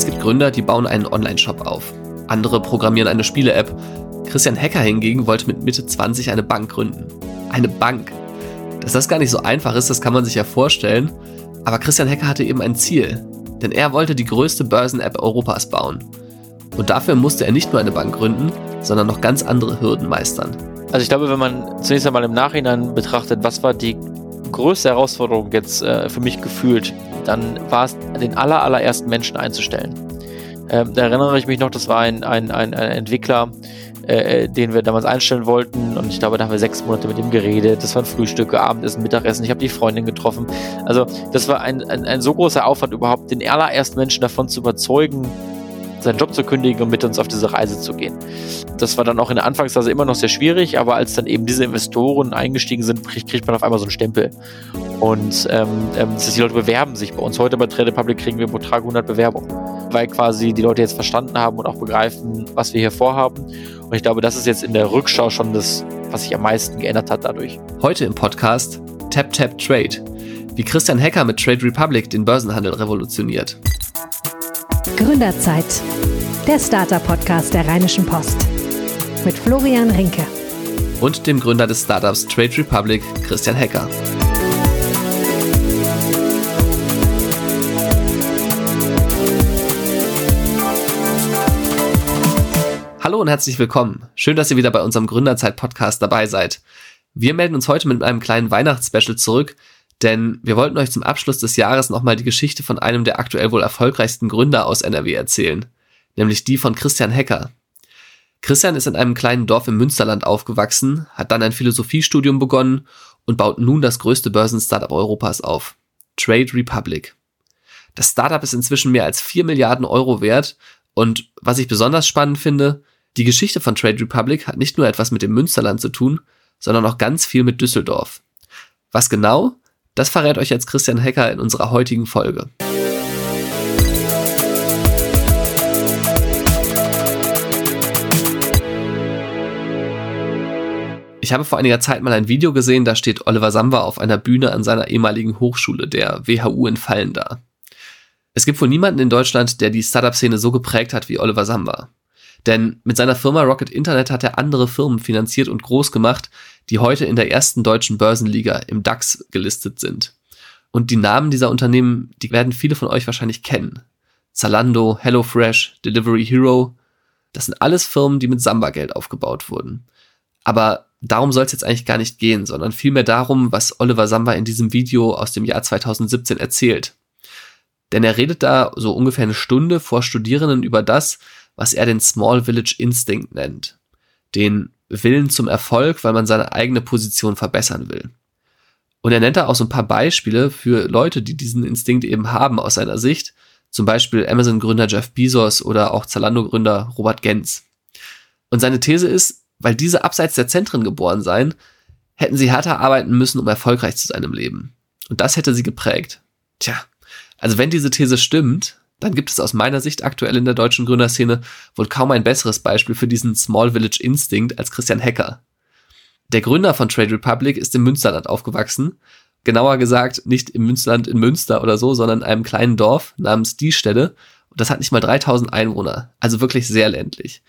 Es gibt Gründer, die bauen einen Online-Shop auf. Andere programmieren eine Spiele-App. Christian Hecker hingegen wollte mit Mitte 20 eine Bank gründen. Eine Bank. Dass das gar nicht so einfach ist, das kann man sich ja vorstellen. Aber Christian Hecker hatte eben ein Ziel. Denn er wollte die größte Börsen-App Europas bauen. Und dafür musste er nicht nur eine Bank gründen, sondern noch ganz andere Hürden meistern. Also ich glaube, wenn man zunächst einmal im Nachhinein betrachtet, was war die größte Herausforderung jetzt äh, für mich gefühlt, dann war es, den aller, allerersten Menschen einzustellen. Ähm, da erinnere ich mich noch, das war ein, ein, ein, ein Entwickler, äh, den wir damals einstellen wollten. Und ich glaube, da haben wir sechs Monate mit ihm geredet. Das waren Frühstücke, Abendessen, Mittagessen. Ich habe die Freundin getroffen. Also das war ein, ein, ein so großer Aufwand, überhaupt den allerersten Menschen davon zu überzeugen, seinen Job zu kündigen und mit uns auf diese Reise zu gehen. Das war dann auch in der Anfangsphase immer noch sehr schwierig, aber als dann eben diese Investoren eingestiegen sind, kriegt, man auf einmal so einen Stempel. Und ähm, ähm die Leute bewerben sich bei uns. Heute bei Trade Republic kriegen wir pro Tag 100 Bewerbungen, weil quasi die Leute jetzt verstanden haben und auch begreifen, was wir hier vorhaben. Und ich glaube, das ist jetzt in der Rückschau schon das, was sich am meisten geändert hat dadurch. Heute im Podcast Tap Tap Trade, wie Christian Hacker mit Trade Republic den Börsenhandel revolutioniert. Gründerzeit, der Startup-Podcast der Rheinischen Post mit Florian Rinke und dem Gründer des Startups Trade Republic, Christian Hacker. Hallo und herzlich willkommen. Schön, dass ihr wieder bei unserem Gründerzeit-Podcast dabei seid. Wir melden uns heute mit einem kleinen Weihnachtsspecial zurück, denn wir wollten euch zum Abschluss des Jahres nochmal die Geschichte von einem der aktuell wohl erfolgreichsten Gründer aus NRW erzählen, nämlich die von Christian Hecker. Christian ist in einem kleinen Dorf im Münsterland aufgewachsen, hat dann ein Philosophiestudium begonnen und baut nun das größte Börsenstartup Europas auf, Trade Republic. Das Startup ist inzwischen mehr als 4 Milliarden Euro wert und was ich besonders spannend finde, die Geschichte von Trade Republic hat nicht nur etwas mit dem Münsterland zu tun, sondern auch ganz viel mit Düsseldorf. Was genau? Das verrät euch jetzt Christian Hecker in unserer heutigen Folge. Ich habe vor einiger Zeit mal ein Video gesehen, da steht Oliver Samba auf einer Bühne an seiner ehemaligen Hochschule, der WHU in Fallen da. Es gibt wohl niemanden in Deutschland, der die Startup-Szene so geprägt hat wie Oliver Samba. Denn mit seiner Firma Rocket Internet hat er andere Firmen finanziert und groß gemacht, die heute in der ersten deutschen Börsenliga im DAX gelistet sind. Und die Namen dieser Unternehmen, die werden viele von euch wahrscheinlich kennen. Zalando, HelloFresh, Delivery Hero, das sind alles Firmen, die mit Samba-Geld aufgebaut wurden. Aber darum soll es jetzt eigentlich gar nicht gehen, sondern vielmehr darum, was Oliver Samba in diesem Video aus dem Jahr 2017 erzählt. Denn er redet da so ungefähr eine Stunde vor Studierenden über das, was er den Small Village Instinct nennt. Den Willen zum Erfolg, weil man seine eigene Position verbessern will. Und er nennt da auch so ein paar Beispiele für Leute, die diesen Instinkt eben haben aus seiner Sicht. Zum Beispiel Amazon-Gründer Jeff Bezos oder auch Zalando-Gründer Robert Gens. Und seine These ist, weil diese abseits der Zentren geboren seien, hätten sie härter arbeiten müssen, um erfolgreich zu sein im Leben. Und das hätte sie geprägt. Tja, also wenn diese These stimmt, dann gibt es aus meiner Sicht aktuell in der deutschen Gründerszene wohl kaum ein besseres Beispiel für diesen Small Village Instinct als Christian Hecker. Der Gründer von Trade Republic ist im Münsterland aufgewachsen. Genauer gesagt, nicht im Münsterland in Münster oder so, sondern in einem kleinen Dorf namens Die Stelle. Und das hat nicht mal 3000 Einwohner. Also wirklich sehr ländlich.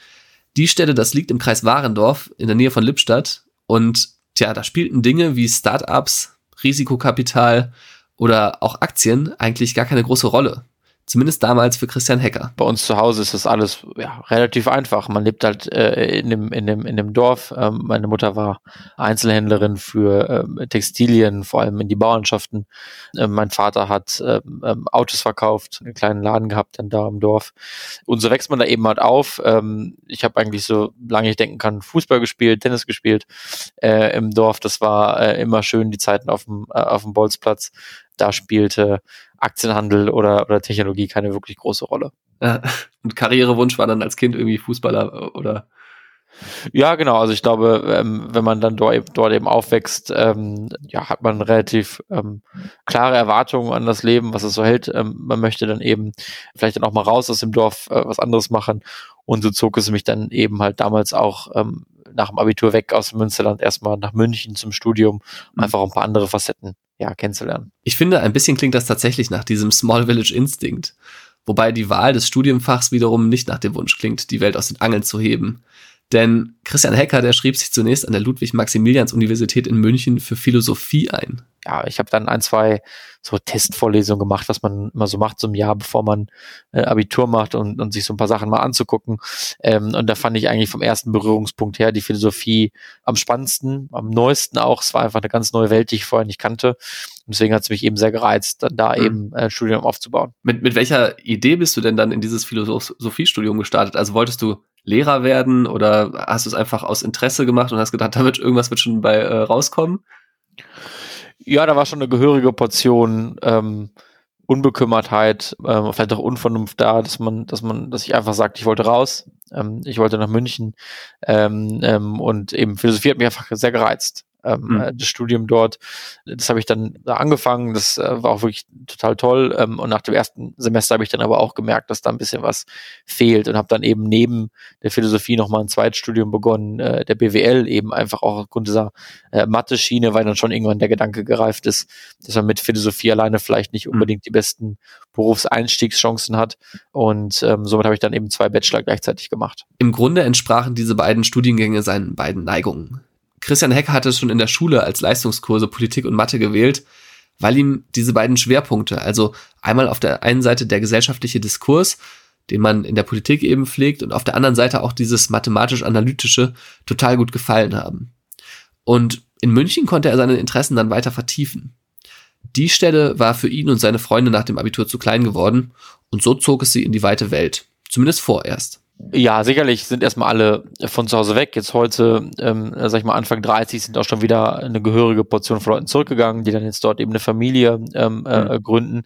Die Stelle, das liegt im Kreis Warendorf in der Nähe von Lippstadt. Und tja, da spielten Dinge wie Startups, Risikokapital oder auch Aktien eigentlich gar keine große Rolle. Zumindest damals für Christian Hecker. Bei uns zu Hause ist das alles ja, relativ einfach. Man lebt halt äh, in, dem, in, dem, in dem Dorf. Ähm, meine Mutter war Einzelhändlerin für ähm, Textilien, vor allem in die Bauernschaften. Ähm, mein Vater hat ähm, ähm, Autos verkauft, einen kleinen Laden gehabt dann da im Dorf. Und so wächst man da eben halt auf. Ähm, ich habe eigentlich so lange ich denken kann Fußball gespielt, Tennis gespielt äh, im Dorf. Das war äh, immer schön, die Zeiten auf dem, äh, auf dem Bolzplatz. Da spielte Aktienhandel oder, oder Technologie keine wirklich große Rolle. Ja, und Karrierewunsch war dann als Kind irgendwie Fußballer oder? Ja, genau. Also ich glaube, ähm, wenn man dann dort, dort eben aufwächst, ähm, ja, hat man relativ ähm, klare Erwartungen an das Leben, was es so hält. Ähm, man möchte dann eben vielleicht dann auch mal raus aus dem Dorf äh, was anderes machen. Und so zog es mich dann eben halt damals auch ähm, nach dem Abitur weg aus Münsterland erstmal nach München zum Studium, um mhm. einfach ein paar andere Facetten ja, kennenzulernen. Ich finde, ein bisschen klingt das tatsächlich nach diesem Small Village Instinct. Wobei die Wahl des Studienfachs wiederum nicht nach dem Wunsch klingt, die Welt aus den Angeln zu heben. Denn Christian Hecker, der schrieb sich zunächst an der Ludwig-Maximilians-Universität in München für Philosophie ein. Ja, ich habe dann ein, zwei so Testvorlesungen gemacht, was man immer so macht, so ein Jahr, bevor man äh, Abitur macht und, und sich so ein paar Sachen mal anzugucken. Ähm, und da fand ich eigentlich vom ersten Berührungspunkt her die Philosophie am spannendsten, am neuesten auch. Es war einfach eine ganz neue Welt, die ich vorher nicht kannte. Und deswegen hat es mich eben sehr gereizt, dann da mhm. eben äh, ein Studium aufzubauen. Mit, mit welcher Idee bist du denn dann in dieses Philosophiestudium gestartet? Also wolltest du Lehrer werden oder hast du es einfach aus Interesse gemacht und hast gedacht, da wird irgendwas wird schon bei äh, rauskommen? Ja, da war schon eine gehörige Portion ähm, Unbekümmertheit, ähm, vielleicht auch Unvernunft da, dass man, dass man, dass ich einfach sagt, ich wollte raus, ähm, ich wollte nach München ähm, ähm, und eben Philosophie hat mich einfach sehr gereizt ähm, mhm. das Studium dort. Das habe ich dann da angefangen, das äh, war auch wirklich total toll. Ähm, und nach dem ersten Semester habe ich dann aber auch gemerkt, dass da ein bisschen was fehlt und habe dann eben neben der Philosophie nochmal ein Zweitstudium begonnen, äh, der BWL, eben einfach auch aufgrund dieser äh, Mathe-Schiene, weil dann schon irgendwann der Gedanke gereift ist, dass man mit Philosophie alleine vielleicht nicht mhm. unbedingt die besten Berufseinstiegschancen hat. Und ähm, somit habe ich dann eben zwei Bachelor gleichzeitig gemacht. Im Grunde entsprachen diese beiden Studiengänge seinen beiden Neigungen. Christian Hecker hatte schon in der Schule als Leistungskurse Politik und Mathe gewählt, weil ihm diese beiden Schwerpunkte, also einmal auf der einen Seite der gesellschaftliche Diskurs, den man in der Politik eben pflegt, und auf der anderen Seite auch dieses mathematisch-analytische total gut gefallen haben. Und in München konnte er seine Interessen dann weiter vertiefen. Die Stelle war für ihn und seine Freunde nach dem Abitur zu klein geworden und so zog es sie in die weite Welt. Zumindest vorerst. Ja, sicherlich sind erstmal alle von zu Hause weg. Jetzt heute, ähm, sag ich mal, Anfang 30 sind auch schon wieder eine gehörige Portion von Leuten zurückgegangen, die dann jetzt dort eben eine Familie ähm, äh, mhm. gründen.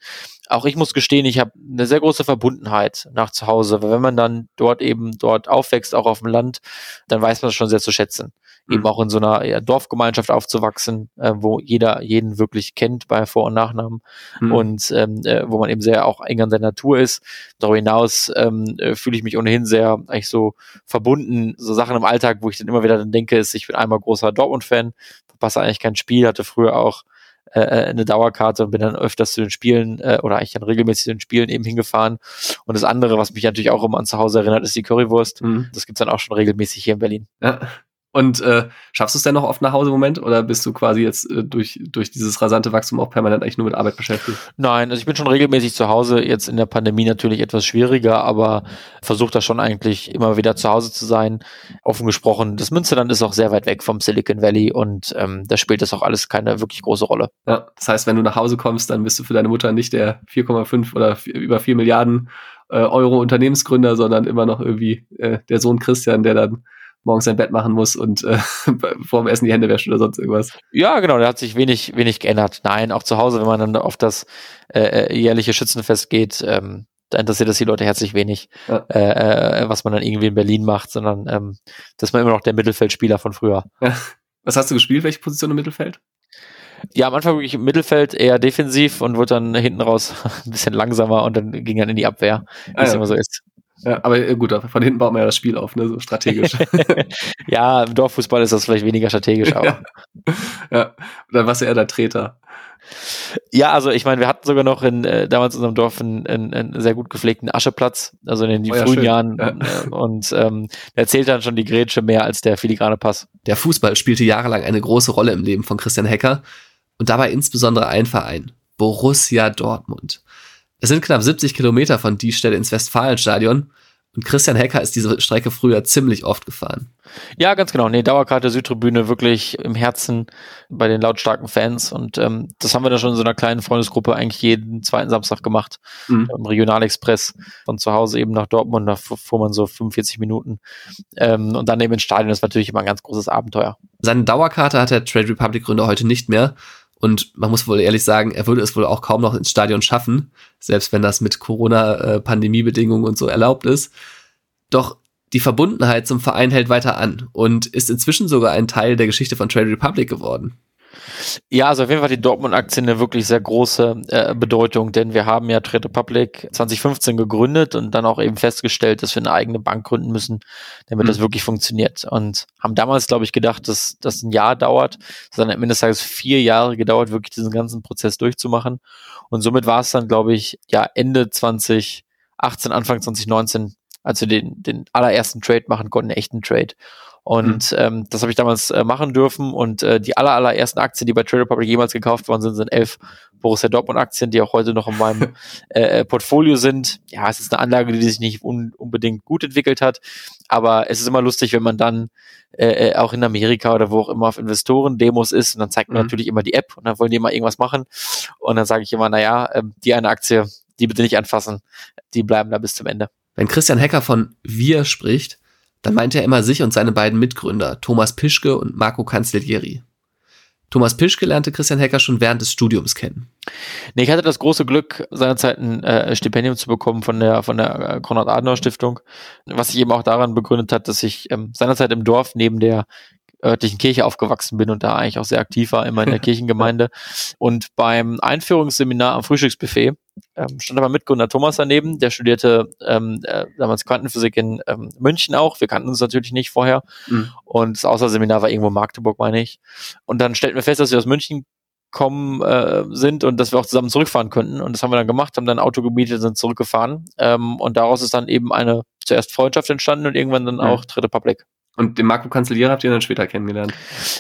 Auch ich muss gestehen, ich habe eine sehr große Verbundenheit nach zu Hause, weil wenn man dann dort eben dort aufwächst, auch auf dem Land, dann weiß man es schon sehr zu schätzen eben mhm. auch in so einer ja, Dorfgemeinschaft aufzuwachsen, äh, wo jeder jeden wirklich kennt bei Vor- und Nachnamen mhm. und ähm, äh, wo man eben sehr auch eng an der Natur ist. Darüber hinaus ähm, äh, fühle ich mich ohnehin sehr eigentlich so verbunden, so Sachen im Alltag, wo ich dann immer wieder dann denke, ist, ich bin einmal großer Dortmund-Fan, verpasse eigentlich kein Spiel, hatte früher auch äh, äh, eine Dauerkarte und bin dann öfters zu den Spielen äh, oder eigentlich dann regelmäßig zu den Spielen eben hingefahren. Und das andere, was mich natürlich auch immer an zu Hause erinnert, ist die Currywurst. Mhm. Das gibt's dann auch schon regelmäßig hier in Berlin. Ja. Und äh, schaffst du es denn noch oft nach Hause im Moment oder bist du quasi jetzt äh, durch, durch dieses rasante Wachstum auch permanent eigentlich nur mit Arbeit beschäftigt? Nein, also ich bin schon regelmäßig zu Hause, jetzt in der Pandemie natürlich etwas schwieriger, aber versuche da schon eigentlich immer wieder zu Hause zu sein. Offen gesprochen, das Münsterland ist auch sehr weit weg vom Silicon Valley und ähm, da spielt das auch alles keine wirklich große Rolle. Ja, das heißt, wenn du nach Hause kommst, dann bist du für deine Mutter nicht der 4,5 oder 4, über 4 Milliarden äh, Euro Unternehmensgründer, sondern immer noch irgendwie äh, der Sohn Christian, der dann morgens sein Bett machen muss und äh, vor dem Essen die Hände wäscht oder sonst irgendwas. Ja, genau, da hat sich wenig, wenig geändert. Nein, auch zu Hause, wenn man dann auf das äh, äh, jährliche Schützenfest geht, ähm, da interessiert das die Leute herzlich wenig, ja. äh, äh, was man dann irgendwie in Berlin macht, sondern ähm, dass man immer noch der Mittelfeldspieler von früher. Ja. Was hast du gespielt? Welche Position im Mittelfeld? Ja, am Anfang wirklich im Mittelfeld eher defensiv und wurde dann hinten raus ein bisschen langsamer und dann ging dann in die Abwehr, wie ah, es ja. immer so ist. Ja, aber äh, gut, von hinten baut man ja das Spiel auf, ne, so strategisch. ja, im Dorffußball ist das vielleicht weniger strategisch, aber. ja. ja, dann warst du eher der Treter. Ja, also ich meine, wir hatten sogar noch in äh, damals in unserem Dorf einen, einen, einen sehr gut gepflegten Ascheplatz, also in den oh ja, frühen schön. Jahren. Ja. Äh, und ähm, der zählt dann schon die Grätsche mehr als der filigrane Pass. Der Fußball spielte jahrelang eine große Rolle im Leben von Christian Hecker und dabei insbesondere ein Verein, Borussia Dortmund. Es sind knapp 70 Kilometer von die Stelle ins Westfalenstadion und Christian Hecker ist diese Strecke früher ziemlich oft gefahren. Ja, ganz genau. Nee, Dauerkarte Südtribüne wirklich im Herzen bei den lautstarken Fans. Und ähm, das haben wir dann schon in so einer kleinen Freundesgruppe eigentlich jeden zweiten Samstag gemacht. Mhm. Im Regionalexpress von zu Hause eben nach Dortmund, da fuhr man so 45 Minuten. Ähm, und dann eben ins Stadion, das war natürlich immer ein ganz großes Abenteuer. Seine Dauerkarte hat der Trade Republic Gründer heute nicht mehr. Und man muss wohl ehrlich sagen, er würde es wohl auch kaum noch ins Stadion schaffen, selbst wenn das mit Corona-Pandemiebedingungen und so erlaubt ist. Doch die Verbundenheit zum Verein hält weiter an und ist inzwischen sogar ein Teil der Geschichte von Trade Republic geworden. Ja, also auf jeden Fall die Dortmund-Aktien eine wirklich sehr große äh, Bedeutung, denn wir haben ja Trade Republic 2015 gegründet und dann auch eben festgestellt, dass wir eine eigene Bank gründen müssen, damit mhm. das wirklich funktioniert. Und haben damals, glaube ich, gedacht, dass das ein Jahr dauert, sondern am Ende des Tages vier Jahre gedauert, wirklich diesen ganzen Prozess durchzumachen. Und somit war es dann, glaube ich, ja Ende 20 2018, Anfang 2019, als wir den, den allerersten Trade machen konnten, einen echten Trade. Und mhm. ähm, das habe ich damals äh, machen dürfen. Und äh, die aller, allerersten Aktien, die bei Trade Republic jemals gekauft worden sind, sind elf Borussia Dortmund Aktien, die auch heute noch in meinem äh, äh, Portfolio sind. Ja, es ist eine Anlage, die sich nicht un unbedingt gut entwickelt hat. Aber es ist immer lustig, wenn man dann äh, äh, auch in Amerika oder wo auch immer auf Investoren-Demos ist und dann zeigt man mhm. natürlich immer die App und dann wollen die immer irgendwas machen. Und dann sage ich immer, naja, äh, die eine Aktie, die bitte nicht anfassen, die bleiben da bis zum Ende. Wenn Christian Hecker von wir spricht, dann meint er immer sich und seine beiden Mitgründer, Thomas Pischke und Marco Cancellieri. Thomas Pischke lernte Christian Hecker schon während des Studiums kennen. Nee, ich hatte das große Glück, seinerzeit ein äh, Stipendium zu bekommen von der, von der äh, Konrad-Adenauer-Stiftung, was sich eben auch daran begründet hat, dass ich ähm, seinerzeit im Dorf neben der örtlichen Kirche aufgewachsen bin und da eigentlich auch sehr aktiv war, immer in der Kirchengemeinde. Und beim Einführungsseminar am Frühstücksbuffet ähm, stand aber Mitgründer Thomas daneben, der studierte ähm, äh, damals Quantenphysik in ähm, München auch. Wir kannten uns natürlich nicht vorher. Mhm. Und das Außerseminar war irgendwo in Magdeburg, meine ich. Und dann stellten wir fest, dass wir aus München kommen äh, sind und dass wir auch zusammen zurückfahren könnten. Und das haben wir dann gemacht, haben dann Auto gemietet, sind zurückgefahren. Ähm, und daraus ist dann eben eine zuerst Freundschaft entstanden und irgendwann dann mhm. auch Dritte Public. Und den Marco Kanzelier habt ihr dann später kennengelernt?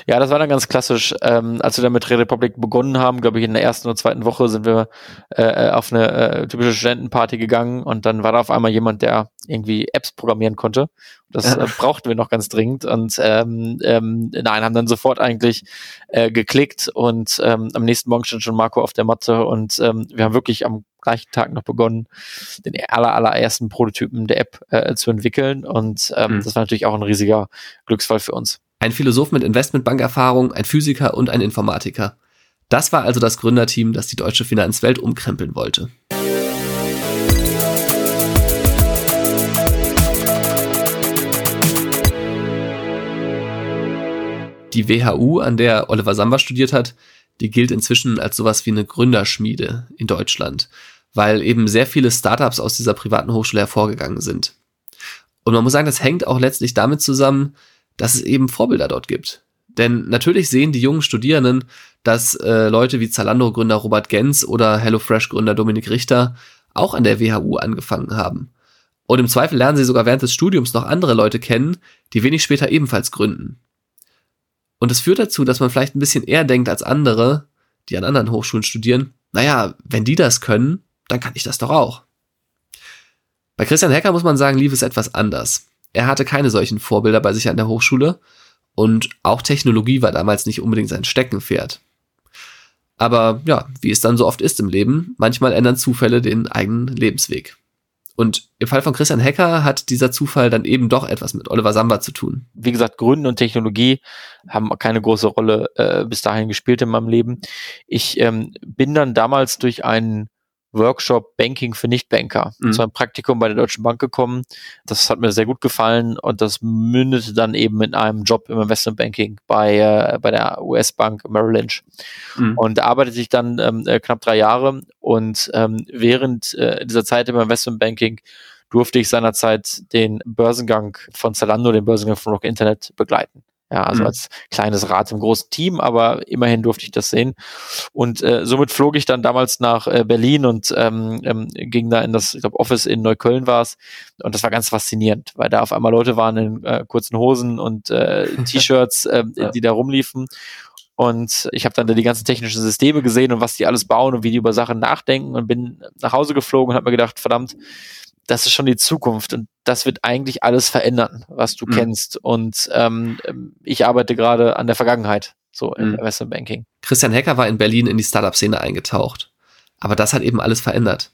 Ja, das war dann ganz klassisch. Ähm, als wir dann mit Red Republic begonnen haben, glaube ich, in der ersten oder zweiten Woche sind wir äh, auf eine äh, typische Studentenparty gegangen und dann war da auf einmal jemand, der irgendwie Apps programmieren konnte. Das äh, brauchten wir noch ganz dringend und ähm, ähm, nein, haben dann sofort eigentlich äh, geklickt und ähm, am nächsten Morgen stand schon Marco auf der Matte und ähm, wir haben wirklich am gleichen Tag noch begonnen, den aller, allerersten Prototypen der App äh, zu entwickeln. Und ähm, mhm. das war natürlich auch ein riesiger Glücksfall für uns. Ein Philosoph mit Investmentbankerfahrung, ein Physiker und ein Informatiker. Das war also das Gründerteam, das die deutsche Finanzwelt umkrempeln wollte. Die WHU, an der Oliver Samba studiert hat, die gilt inzwischen als sowas wie eine Gründerschmiede in Deutschland weil eben sehr viele Startups aus dieser privaten Hochschule hervorgegangen sind. Und man muss sagen, das hängt auch letztlich damit zusammen, dass es eben Vorbilder dort gibt. Denn natürlich sehen die jungen Studierenden, dass äh, Leute wie Zalando-Gründer Robert Gens oder HelloFresh-Gründer Dominik Richter auch an der WHU angefangen haben. Und im Zweifel lernen sie sogar während des Studiums noch andere Leute kennen, die wenig später ebenfalls gründen. Und es führt dazu, dass man vielleicht ein bisschen eher denkt als andere, die an anderen Hochschulen studieren, naja, wenn die das können, dann kann ich das doch auch. Bei Christian Hecker muss man sagen, lief es etwas anders. Er hatte keine solchen Vorbilder bei sich an der Hochschule und auch Technologie war damals nicht unbedingt sein Steckenpferd. Aber ja, wie es dann so oft ist im Leben, manchmal ändern Zufälle den eigenen Lebensweg. Und im Fall von Christian Hecker hat dieser Zufall dann eben doch etwas mit Oliver Samba zu tun. Wie gesagt, Gründen und Technologie haben keine große Rolle äh, bis dahin gespielt in meinem Leben. Ich ähm, bin dann damals durch einen Workshop Banking für Nichtbanker. Mhm. Zu einem Praktikum bei der Deutschen Bank gekommen. Das hat mir sehr gut gefallen und das mündete dann eben in einem Job im Investmentbanking bei, äh, bei der US-Bank Merrill Lynch. Mhm. Und da arbeitete ich dann ähm, äh, knapp drei Jahre und ähm, während äh, dieser Zeit im Investmentbanking durfte ich seinerzeit den Börsengang von Zalando, den Börsengang von Rock Internet begleiten. Ja, also mhm. als kleines Rad im großen Team, aber immerhin durfte ich das sehen. Und äh, somit flog ich dann damals nach äh, Berlin und ähm, ähm, ging da in das, ich glaube, Office in Neukölln war es. Und das war ganz faszinierend, weil da auf einmal Leute waren in äh, kurzen Hosen und äh, T-Shirts, äh, ja. die da rumliefen. Und ich habe dann da die ganzen technischen Systeme gesehen und was die alles bauen und wie die über Sachen nachdenken und bin nach Hause geflogen und habe mir gedacht, verdammt, das ist schon die Zukunft und das wird eigentlich alles verändern, was du mhm. kennst. Und ähm, ich arbeite gerade an der Vergangenheit, so im mhm. Investment Banking. Christian Hecker war in Berlin in die Startup-Szene eingetaucht. Aber das hat eben alles verändert.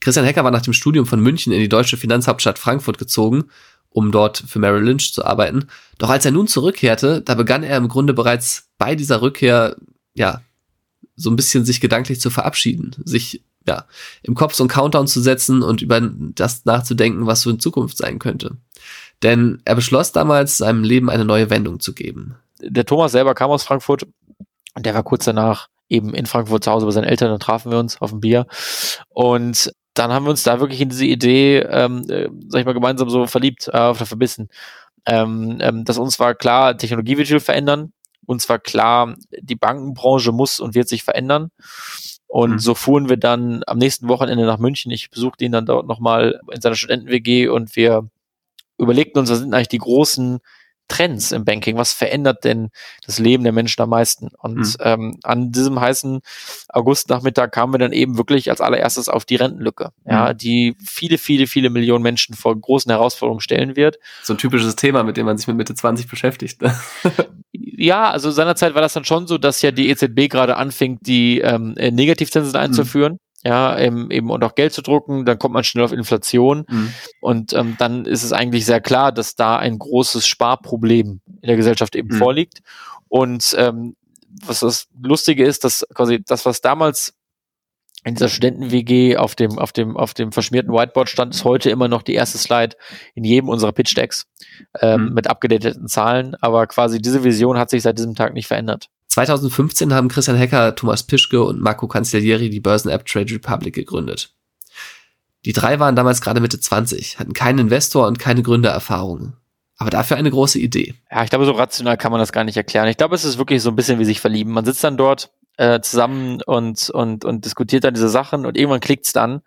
Christian Hecker war nach dem Studium von München in die deutsche Finanzhauptstadt Frankfurt gezogen, um dort für Merrill Lynch zu arbeiten. Doch als er nun zurückkehrte, da begann er im Grunde bereits bei dieser Rückkehr, ja, so ein bisschen sich gedanklich zu verabschieden, sich ja, im Kopf so einen Countdown zu setzen und über das nachzudenken, was so in Zukunft sein könnte. Denn er beschloss damals, seinem Leben eine neue Wendung zu geben. Der Thomas selber kam aus Frankfurt und der war kurz danach eben in Frankfurt zu Hause bei seinen Eltern, dann trafen wir uns auf ein Bier und dann haben wir uns da wirklich in diese Idee, ähm, äh, sag ich mal, gemeinsam so verliebt, äh, oder verbissen. Ähm, ähm, dass uns war klar, Technologie wird sich verändern. Uns war klar, die Bankenbranche muss und wird sich verändern. Und mhm. so fuhren wir dann am nächsten Wochenende nach München. Ich besuchte ihn dann dort nochmal in seiner Studenten-WG und wir überlegten uns, was sind eigentlich die großen Trends im Banking? Was verändert denn das Leben der Menschen am meisten? Und mhm. ähm, an diesem heißen Augustnachmittag kamen wir dann eben wirklich als allererstes auf die Rentenlücke, ja, mhm. die viele, viele, viele Millionen Menschen vor großen Herausforderungen stellen wird. So ein typisches Thema, mit dem man sich mit Mitte 20 beschäftigt. Ne? ja, also seinerzeit war das dann schon so, dass ja die EZB gerade anfing, die ähm, Negativzinsen einzuführen. Mhm ja, eben, eben und auch Geld zu drucken, dann kommt man schnell auf Inflation mhm. und ähm, dann ist es eigentlich sehr klar, dass da ein großes Sparproblem in der Gesellschaft eben mhm. vorliegt. Und ähm, was das Lustige ist, dass quasi das, was damals in dieser Studenten-WG auf dem, auf dem, auf dem verschmierten Whiteboard stand, ist heute immer noch die erste Slide in jedem unserer Pitch-Decks ähm, mhm. mit abgedateten Zahlen. Aber quasi diese Vision hat sich seit diesem Tag nicht verändert. 2015 haben Christian Hecker, Thomas Pischke und Marco Cancellieri die Börsen-App Trade Republic gegründet. Die drei waren damals gerade Mitte 20, hatten keinen Investor und keine Gründererfahrung. Aber dafür eine große Idee. Ja, ich glaube, so rational kann man das gar nicht erklären. Ich glaube, es ist wirklich so ein bisschen wie sich verlieben. Man sitzt dann dort äh, zusammen und, und, und diskutiert dann diese Sachen und irgendwann klickt's dann.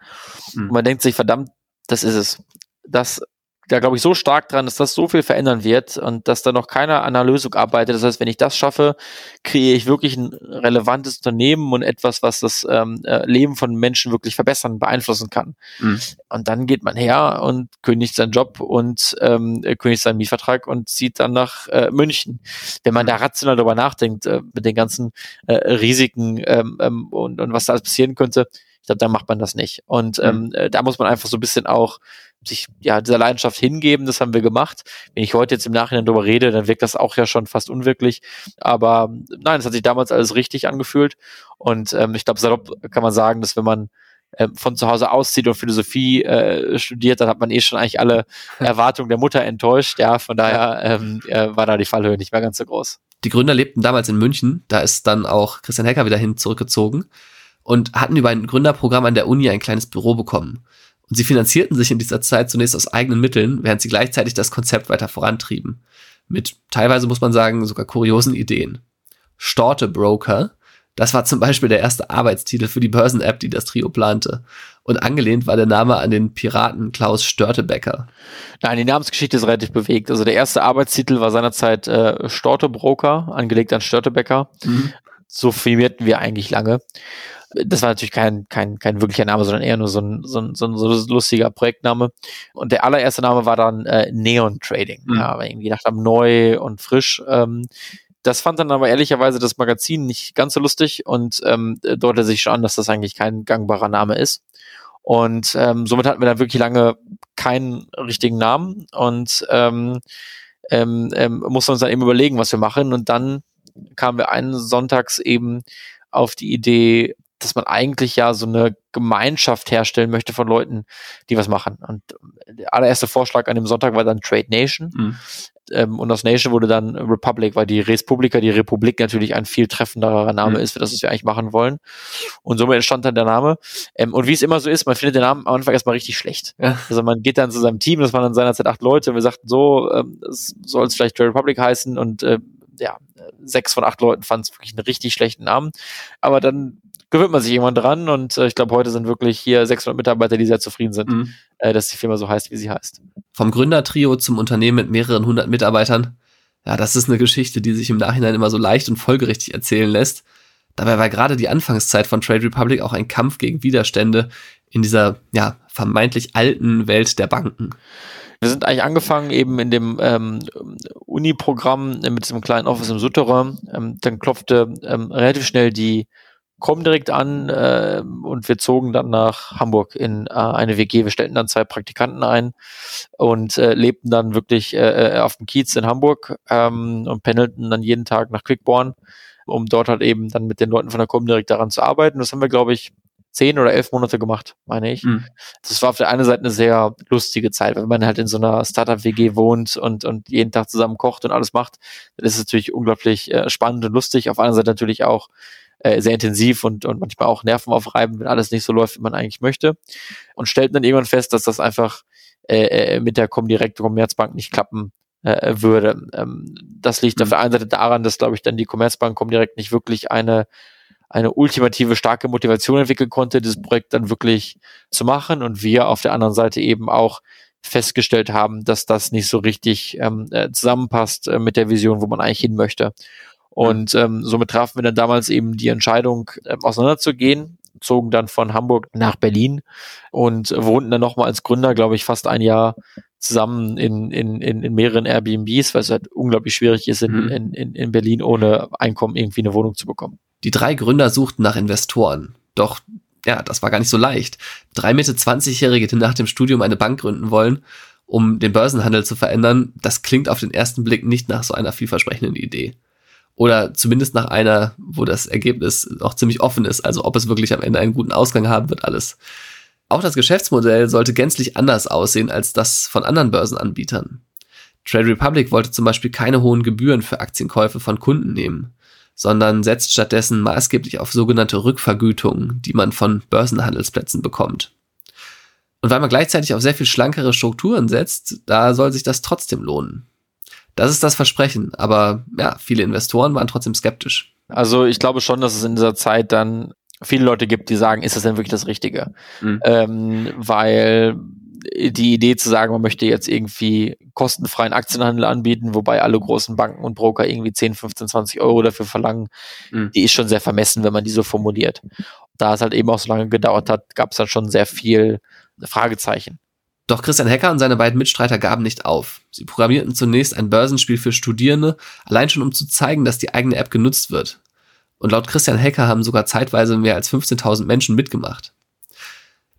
Mhm. Und man denkt sich, verdammt, das ist es. Das da glaube ich so stark dran, dass das so viel verändern wird und dass da noch keiner an einer Lösung arbeitet. Das heißt, wenn ich das schaffe, kreiere ich wirklich ein relevantes Unternehmen und etwas, was das ähm, äh, Leben von Menschen wirklich verbessern, beeinflussen kann. Mhm. Und dann geht man her und kündigt seinen Job und ähm, kündigt seinen Mietvertrag und zieht dann nach äh, München. Wenn man da rational darüber nachdenkt, äh, mit den ganzen äh, Risiken ähm, ähm, und, und was da alles passieren könnte, ich glaube, da macht man das nicht. Und mhm. ähm, äh, da muss man einfach so ein bisschen auch sich ja dieser Leidenschaft hingeben. Das haben wir gemacht. Wenn ich heute jetzt im Nachhinein darüber rede, dann wirkt das auch ja schon fast unwirklich. Aber nein, es hat sich damals alles richtig angefühlt. Und ähm, ich glaube, salopp kann man sagen, dass wenn man äh, von zu Hause auszieht und Philosophie äh, studiert, dann hat man eh schon eigentlich alle Erwartungen der Mutter enttäuscht. Ja, von daher ähm, äh, war da die Fallhöhe nicht mehr ganz so groß. Die Gründer lebten damals in München. Da ist dann auch Christian Hecker wieder hin zurückgezogen und hatten über ein Gründerprogramm an der Uni ein kleines Büro bekommen. Und sie finanzierten sich in dieser Zeit zunächst aus eigenen Mitteln, während sie gleichzeitig das Konzept weiter vorantrieben. Mit teilweise muss man sagen, sogar kuriosen Ideen. Storte Broker, das war zum Beispiel der erste Arbeitstitel für die Börsen-App, die das Trio plante. Und angelehnt war der Name an den Piraten Klaus Störtebecker. Nein, die Namensgeschichte ist relativ bewegt. Also der erste Arbeitstitel war seinerzeit äh, Storte Broker, angelegt an Störtebecker. Mhm. So firmierten wir eigentlich lange das war natürlich kein, kein, kein wirklicher Name, sondern eher nur so ein, so ein, so ein, so ein lustiger Projektname. Und der allererste Name war dann äh, Neon Trading. Mhm. Ja, weil irgendwie gedacht haben, neu und frisch. Ähm, das fand dann aber ehrlicherweise das Magazin nicht ganz so lustig und ähm, deutete sich schon an, dass das eigentlich kein gangbarer Name ist. Und ähm, somit hatten wir dann wirklich lange keinen richtigen Namen und ähm, ähm, ähm, mussten uns dann eben überlegen, was wir machen. Und dann kamen wir einen Sonntags eben auf die Idee, dass man eigentlich ja so eine Gemeinschaft herstellen möchte von Leuten, die was machen. Und der allererste Vorschlag an dem Sonntag war dann Trade Nation. Mhm. Ähm, und aus Nation wurde dann Republic, weil die Respublika, die Republik natürlich ein viel treffenderer Name mhm. ist, für das, was wir eigentlich machen wollen. Und somit entstand dann der Name. Ähm, und wie es immer so ist, man findet den Namen am Anfang erstmal richtig schlecht. Ja. Also man geht dann zu seinem Team, das waren dann seinerzeit acht Leute, und wir sagten so, ähm, soll es vielleicht Trade Republic heißen und äh, ja, sechs von acht Leuten fanden es wirklich einen richtig schlechten Namen. Aber dann gewöhnt man sich irgendwann dran und äh, ich glaube, heute sind wirklich hier 600 Mitarbeiter, die sehr zufrieden sind, mhm. äh, dass die Firma so heißt, wie sie heißt. Vom Gründertrio zum Unternehmen mit mehreren hundert Mitarbeitern. Ja, das ist eine Geschichte, die sich im Nachhinein immer so leicht und folgerichtig erzählen lässt. Dabei war gerade die Anfangszeit von Trade Republic auch ein Kampf gegen Widerstände in dieser, ja, vermeintlich alten Welt der Banken. Wir sind eigentlich angefangen eben in dem ähm, Uni-Programm mit diesem kleinen Office im Souterrain. Ähm, dann klopfte ähm, relativ schnell die kommen direkt an äh, und wir zogen dann nach Hamburg in äh, eine WG. Wir stellten dann zwei Praktikanten ein und äh, lebten dann wirklich äh, äh, auf dem Kiez in Hamburg ähm, und pendelten dann jeden Tag nach Quickborn, um dort halt eben dann mit den Leuten von der Com direkt daran zu arbeiten. Das haben wir, glaube ich, zehn oder elf Monate gemacht, meine ich. Mhm. Das war auf der einen Seite eine sehr lustige Zeit, wenn man halt in so einer Startup-WG wohnt und, und jeden Tag zusammen kocht und alles macht, dann ist es natürlich unglaublich äh, spannend und lustig. Auf der anderen Seite natürlich auch äh, sehr intensiv und, und manchmal auch Nerven aufreiben, wenn alles nicht so läuft, wie man eigentlich möchte. Und stellten dann irgendwann fest, dass das einfach äh, äh mit der Comdirect Commerzbank nicht klappen äh, würde. Ähm, das liegt mhm. auf der einen Seite daran, dass, glaube ich, dann die Commerzbank Comdirect nicht wirklich eine eine ultimative starke Motivation entwickeln konnte, dieses Projekt dann wirklich zu machen und wir auf der anderen Seite eben auch festgestellt haben, dass das nicht so richtig ähm, äh, zusammenpasst äh, mit der Vision, wo man eigentlich hin möchte. Und ähm, somit trafen wir dann damals eben die Entscheidung, äh, auseinanderzugehen, zogen dann von Hamburg nach Berlin und wohnten dann nochmal als Gründer, glaube ich, fast ein Jahr zusammen in, in, in, in mehreren Airbnbs, weil es halt unglaublich schwierig ist, in, mhm. in, in, in Berlin ohne Einkommen irgendwie eine Wohnung zu bekommen. Die drei Gründer suchten nach Investoren. Doch ja, das war gar nicht so leicht. Drei Mitte 20-Jährige, die nach dem Studium eine Bank gründen wollen, um den Börsenhandel zu verändern, das klingt auf den ersten Blick nicht nach so einer vielversprechenden Idee. Oder zumindest nach einer, wo das Ergebnis auch ziemlich offen ist, also ob es wirklich am Ende einen guten Ausgang haben wird, alles. Auch das Geschäftsmodell sollte gänzlich anders aussehen als das von anderen Börsenanbietern. Trade Republic wollte zum Beispiel keine hohen Gebühren für Aktienkäufe von Kunden nehmen sondern setzt stattdessen maßgeblich auf sogenannte Rückvergütungen, die man von Börsenhandelsplätzen bekommt. Und weil man gleichzeitig auf sehr viel schlankere Strukturen setzt, da soll sich das trotzdem lohnen. Das ist das Versprechen, aber ja, viele Investoren waren trotzdem skeptisch. Also ich glaube schon, dass es in dieser Zeit dann viele Leute gibt, die sagen, ist das denn wirklich das Richtige? Mhm. Ähm, weil die Idee zu sagen, man möchte jetzt irgendwie kostenfreien Aktienhandel anbieten, wobei alle großen Banken und Broker irgendwie 10, 15, 20 Euro dafür verlangen, mhm. die ist schon sehr vermessen, wenn man die so formuliert. Da es halt eben auch so lange gedauert hat, gab es dann schon sehr viel Fragezeichen. Doch Christian Hecker und seine beiden Mitstreiter gaben nicht auf. Sie programmierten zunächst ein Börsenspiel für Studierende, allein schon um zu zeigen, dass die eigene App genutzt wird. Und laut Christian Hecker haben sogar zeitweise mehr als 15.000 Menschen mitgemacht.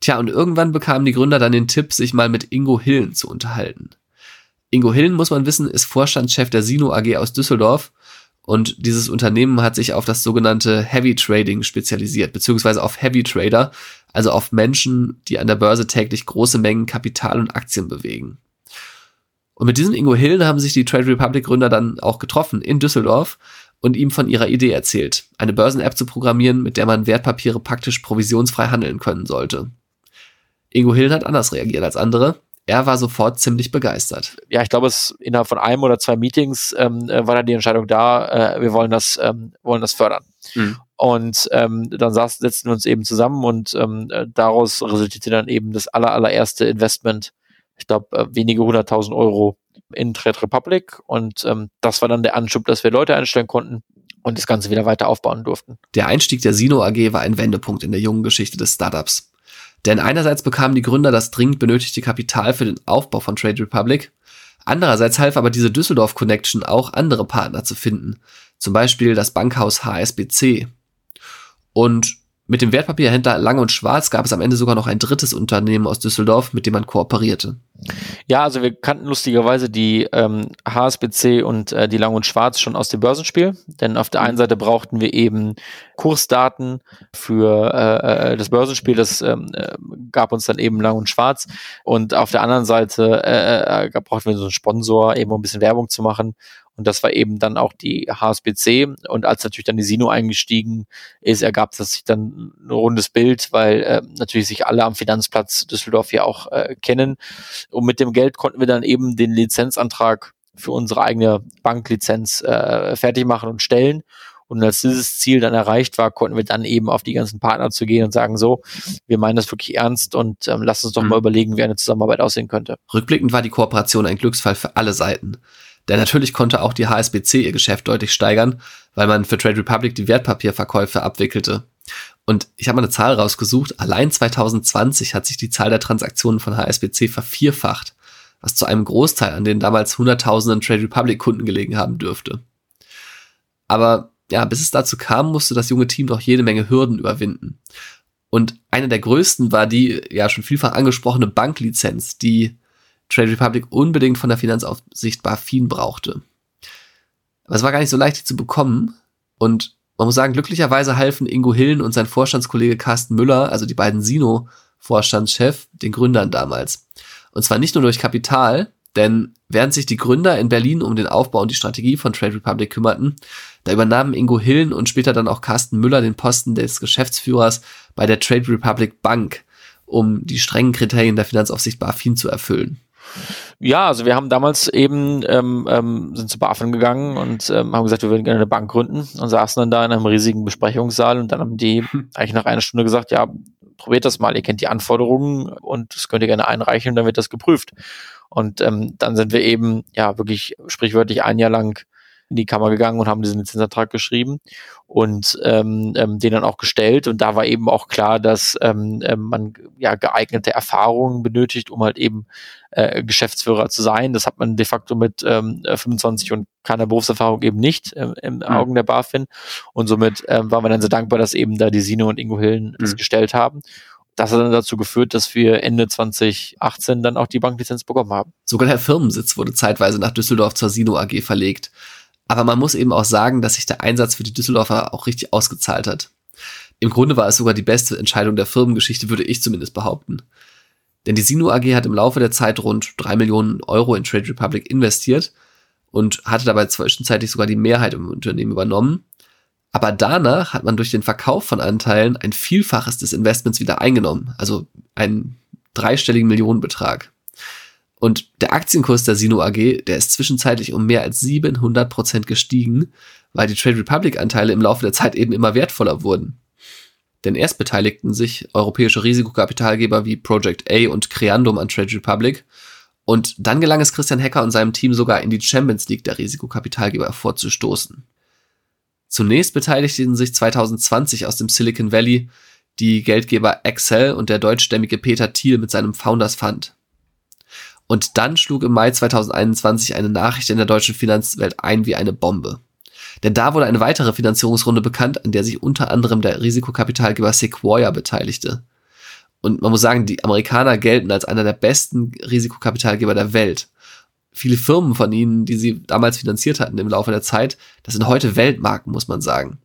Tja, und irgendwann bekamen die Gründer dann den Tipp, sich mal mit Ingo Hillen zu unterhalten. Ingo Hillen, muss man wissen, ist Vorstandschef der Sino AG aus Düsseldorf und dieses Unternehmen hat sich auf das sogenannte Heavy Trading spezialisiert, beziehungsweise auf Heavy Trader, also auf Menschen, die an der Börse täglich große Mengen Kapital und Aktien bewegen. Und mit diesem Ingo Hillen haben sich die Trade Republic Gründer dann auch getroffen in Düsseldorf und ihm von ihrer Idee erzählt, eine Börsen-App zu programmieren, mit der man Wertpapiere praktisch provisionsfrei handeln können sollte. Ingo Hillen hat anders reagiert als andere. Er war sofort ziemlich begeistert. Ja, ich glaube, es innerhalb von einem oder zwei Meetings ähm, äh, war dann die Entscheidung da, äh, wir wollen das, ähm, wollen das fördern. Mhm. Und ähm, dann saß, setzten wir uns eben zusammen und ähm, äh, daraus resultierte dann eben das aller, allererste Investment, ich glaube, äh, wenige hunderttausend Euro in Trade Republic. Und ähm, das war dann der Anschub, dass wir Leute einstellen konnten und das Ganze wieder weiter aufbauen durften. Der Einstieg der Sino AG war ein Wendepunkt in der jungen Geschichte des Startups. Denn einerseits bekamen die Gründer das dringend benötigte Kapital für den Aufbau von Trade Republic, andererseits half aber diese Düsseldorf Connection auch andere Partner zu finden, zum Beispiel das Bankhaus HSBC. Und mit dem Wertpapierhändler Lang und Schwarz gab es am Ende sogar noch ein drittes Unternehmen aus Düsseldorf, mit dem man kooperierte. Ja, also wir kannten lustigerweise die ähm, HSBC und äh, die Lang und Schwarz schon aus dem Börsenspiel, denn auf der einen Seite brauchten wir eben Kursdaten für äh, äh das Börsenspiel, das ähm, äh, gab uns dann eben Lang und Schwarz. Und auf der anderen Seite äh, äh, brauchten wir so einen Sponsor, eben um ein bisschen Werbung zu machen. Und das war eben dann auch die HSBC. Und als natürlich dann die Sino eingestiegen ist, ergab das sich dann ein rundes Bild, weil äh, natürlich sich alle am Finanzplatz Düsseldorf ja auch äh, kennen. Und mit dem Geld konnten wir dann eben den Lizenzantrag für unsere eigene Banklizenz äh, fertig machen und stellen. Und als dieses Ziel dann erreicht war, konnten wir dann eben auf die ganzen Partner zu gehen und sagen, so, wir meinen das wirklich ernst und ähm, lasst uns doch mhm. mal überlegen, wie eine Zusammenarbeit aussehen könnte. Rückblickend war die Kooperation ein Glücksfall für alle Seiten. Denn natürlich konnte auch die HSBC ihr Geschäft deutlich steigern, weil man für Trade Republic die Wertpapierverkäufe abwickelte. Und ich habe mal eine Zahl rausgesucht. Allein 2020 hat sich die Zahl der Transaktionen von HSBC vervierfacht, was zu einem Großteil an den damals hunderttausenden Trade Republic Kunden gelegen haben dürfte. Aber ja, bis es dazu kam, musste das junge Team noch jede Menge Hürden überwinden. Und eine der größten war die ja schon vielfach angesprochene Banklizenz, die Trade Republic unbedingt von der Finanzaufsicht BaFin brauchte. Aber es war gar nicht so leicht, die zu bekommen. Und man muss sagen, glücklicherweise halfen Ingo Hillen und sein Vorstandskollege Carsten Müller, also die beiden Sino-Vorstandschef, den Gründern damals. Und zwar nicht nur durch Kapital, denn während sich die Gründer in Berlin um den Aufbau und die Strategie von Trade Republic kümmerten, da übernahmen Ingo Hillen und später dann auch Carsten Müller den Posten des Geschäftsführers bei der Trade Republic Bank, um die strengen Kriterien der Finanzaufsicht BaFin zu erfüllen. Ja, also wir haben damals eben ähm, ähm, sind zu BaFin gegangen und ähm, haben gesagt, wir würden gerne eine Bank gründen und saßen dann da in einem riesigen Besprechungssaal und dann haben die hm. eigentlich nach einer Stunde gesagt, ja, probiert das mal, ihr kennt die Anforderungen und das könnt ihr gerne einreichen und dann wird das geprüft. Und ähm, dann sind wir eben ja wirklich sprichwörtlich ein Jahr lang in die Kammer gegangen und haben diesen Lizenzantrag geschrieben und ähm, ähm, den dann auch gestellt. Und da war eben auch klar, dass ähm, ähm, man ja geeignete Erfahrungen benötigt, um halt eben äh, Geschäftsführer zu sein. Das hat man de facto mit ähm, 25 und keiner Berufserfahrung eben nicht ähm, im mhm. Augen der BaFin. Und somit ähm, waren wir dann sehr dankbar, dass eben da die Sino und Ingo Hillen mhm. das gestellt haben das hat dann dazu geführt, dass wir Ende 2018 dann auch die Banklizenz bekommen haben. Sogar der Firmensitz wurde zeitweise nach Düsseldorf zur Sino AG verlegt. Aber man muss eben auch sagen, dass sich der Einsatz für die Düsseldorfer auch richtig ausgezahlt hat. Im Grunde war es sogar die beste Entscheidung der Firmengeschichte, würde ich zumindest behaupten. Denn die Sino AG hat im Laufe der Zeit rund drei Millionen Euro in Trade Republic investiert und hatte dabei zwischenzeitlich sogar die Mehrheit im Unternehmen übernommen. Aber danach hat man durch den Verkauf von Anteilen ein Vielfaches des Investments wieder eingenommen, also einen dreistelligen Millionenbetrag. Und der Aktienkurs der Sino AG, der ist zwischenzeitlich um mehr als 700 Prozent gestiegen, weil die Trade Republic Anteile im Laufe der Zeit eben immer wertvoller wurden. Denn erst beteiligten sich europäische Risikokapitalgeber wie Project A und Creandum an Trade Republic und dann gelang es Christian Hecker und seinem Team sogar in die Champions League der Risikokapitalgeber vorzustoßen. Zunächst beteiligten sich 2020 aus dem Silicon Valley die Geldgeber Excel und der deutschstämmige Peter Thiel mit seinem Founders Fund. Und dann schlug im Mai 2021 eine Nachricht in der deutschen Finanzwelt ein wie eine Bombe. Denn da wurde eine weitere Finanzierungsrunde bekannt, an der sich unter anderem der Risikokapitalgeber Sequoia beteiligte. Und man muss sagen, die Amerikaner gelten als einer der besten Risikokapitalgeber der Welt. Viele Firmen von ihnen, die sie damals finanziert hatten im Laufe der Zeit, das sind heute Weltmarken, muss man sagen.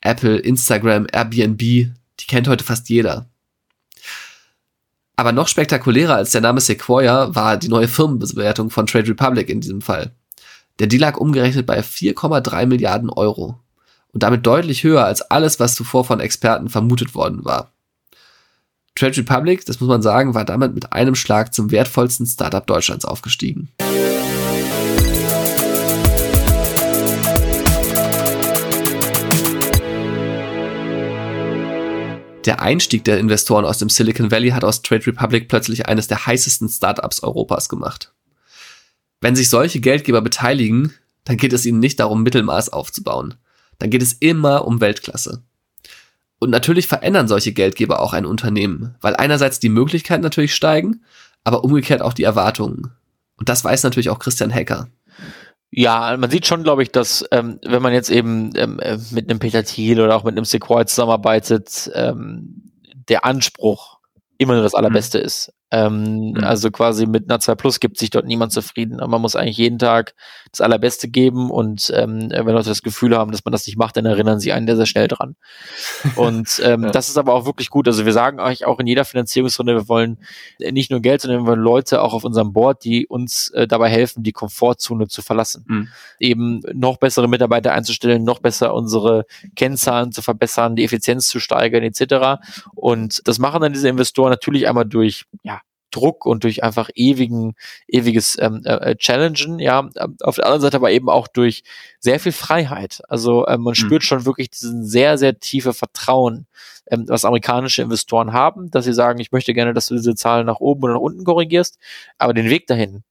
Apple, Instagram, Airbnb, die kennt heute fast jeder. Aber noch spektakulärer als der Name Sequoia war die neue Firmenbewertung von Trade Republic in diesem Fall. Der Deal lag umgerechnet bei 4,3 Milliarden Euro und damit deutlich höher als alles, was zuvor von Experten vermutet worden war. Trade Republic, das muss man sagen, war damit mit einem Schlag zum wertvollsten Startup Deutschlands aufgestiegen. Der Einstieg der Investoren aus dem Silicon Valley hat aus Trade Republic plötzlich eines der heißesten Startups Europas gemacht. Wenn sich solche Geldgeber beteiligen, dann geht es ihnen nicht darum, Mittelmaß aufzubauen. Dann geht es immer um Weltklasse. Und natürlich verändern solche Geldgeber auch ein Unternehmen, weil einerseits die Möglichkeiten natürlich steigen, aber umgekehrt auch die Erwartungen. Und das weiß natürlich auch Christian Hecker. Ja, man sieht schon, glaube ich, dass ähm, wenn man jetzt eben ähm, äh, mit einem Peter Thiel oder auch mit einem Sequoia zusammenarbeitet, ähm, der Anspruch immer nur das Allerbeste mhm. ist. Ähm, mhm. Also quasi mit einer 2 Plus gibt sich dort niemand zufrieden. Und man muss eigentlich jeden Tag das Allerbeste geben und ähm, wenn Leute das Gefühl haben, dass man das nicht macht, dann erinnern sie einen sehr, sehr schnell dran. Und ähm, ja. das ist aber auch wirklich gut. Also wir sagen euch auch in jeder Finanzierungsrunde, wir wollen nicht nur Geld, sondern wir wollen Leute auch auf unserem Board, die uns äh, dabei helfen, die Komfortzone zu verlassen. Mhm. Eben noch bessere Mitarbeiter einzustellen, noch besser unsere Kennzahlen zu verbessern, die Effizienz zu steigern, etc. Und das machen dann diese Investoren natürlich einmal durch ja, Druck und durch einfach ewigen, ewiges ähm, äh, äh Challengen, ja, auf der anderen Seite aber eben auch durch sehr viel Freiheit. Also äh, man mhm. spürt schon wirklich diesen sehr, sehr tiefe Vertrauen, ähm, was amerikanische Investoren haben, dass sie sagen, ich möchte gerne, dass du diese Zahlen nach oben oder nach unten korrigierst, aber den Weg dahin,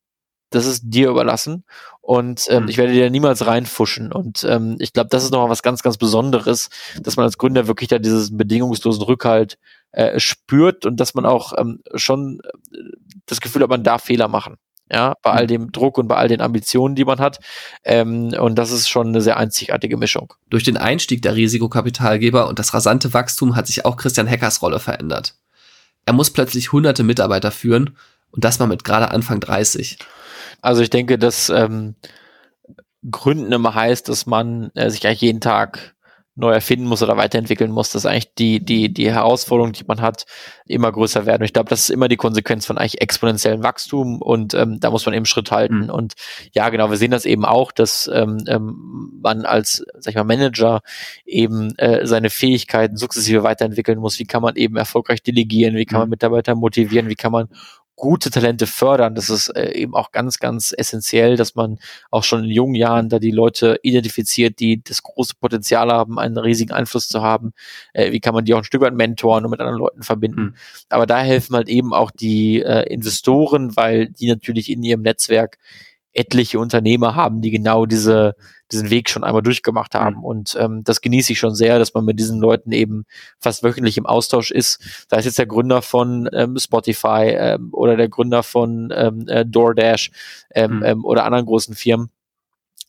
das ist dir überlassen und ähm, mhm. ich werde dir niemals reinfuschen und ähm, ich glaube, das ist nochmal was ganz, ganz Besonderes, dass man als Gründer wirklich da diesen bedingungslosen Rückhalt äh, spürt und dass man auch ähm, schon äh, das Gefühl hat, man darf Fehler machen. Ja, bei all mhm. dem Druck und bei all den Ambitionen, die man hat. Ähm, und das ist schon eine sehr einzigartige Mischung. Durch den Einstieg der Risikokapitalgeber und das rasante Wachstum hat sich auch Christian Heckers Rolle verändert. Er muss plötzlich hunderte Mitarbeiter führen und das mal mit gerade Anfang 30. Also ich denke, dass ähm, Gründen immer heißt, dass man äh, sich eigentlich jeden Tag neu erfinden muss oder weiterentwickeln muss, dass eigentlich die, die, die Herausforderungen, die man hat, immer größer werden. Und ich glaube, das ist immer die Konsequenz von eigentlich exponentiellem Wachstum und ähm, da muss man eben Schritt halten. Mhm. Und ja, genau, wir sehen das eben auch, dass ähm, ähm, man als, sag ich mal, Manager eben äh, seine Fähigkeiten sukzessive weiterentwickeln muss. Wie kann man eben erfolgreich delegieren? Wie kann man mhm. Mitarbeiter motivieren? Wie kann man gute Talente fördern. Das ist äh, eben auch ganz, ganz essentiell, dass man auch schon in jungen Jahren da die Leute identifiziert, die das große Potenzial haben, einen riesigen Einfluss zu haben. Äh, wie kann man die auch ein Stück weit mentoren und mit anderen Leuten verbinden. Mhm. Aber da helfen halt eben auch die äh, Investoren, weil die natürlich in ihrem Netzwerk etliche Unternehmer haben, die genau diese, diesen Weg schon einmal durchgemacht haben. Mhm. Und ähm, das genieße ich schon sehr, dass man mit diesen Leuten eben fast wöchentlich im Austausch ist. Da ist jetzt der Gründer von ähm, Spotify ähm, oder der Gründer von ähm, äh, DoorDash ähm, mhm. ähm, oder anderen großen Firmen.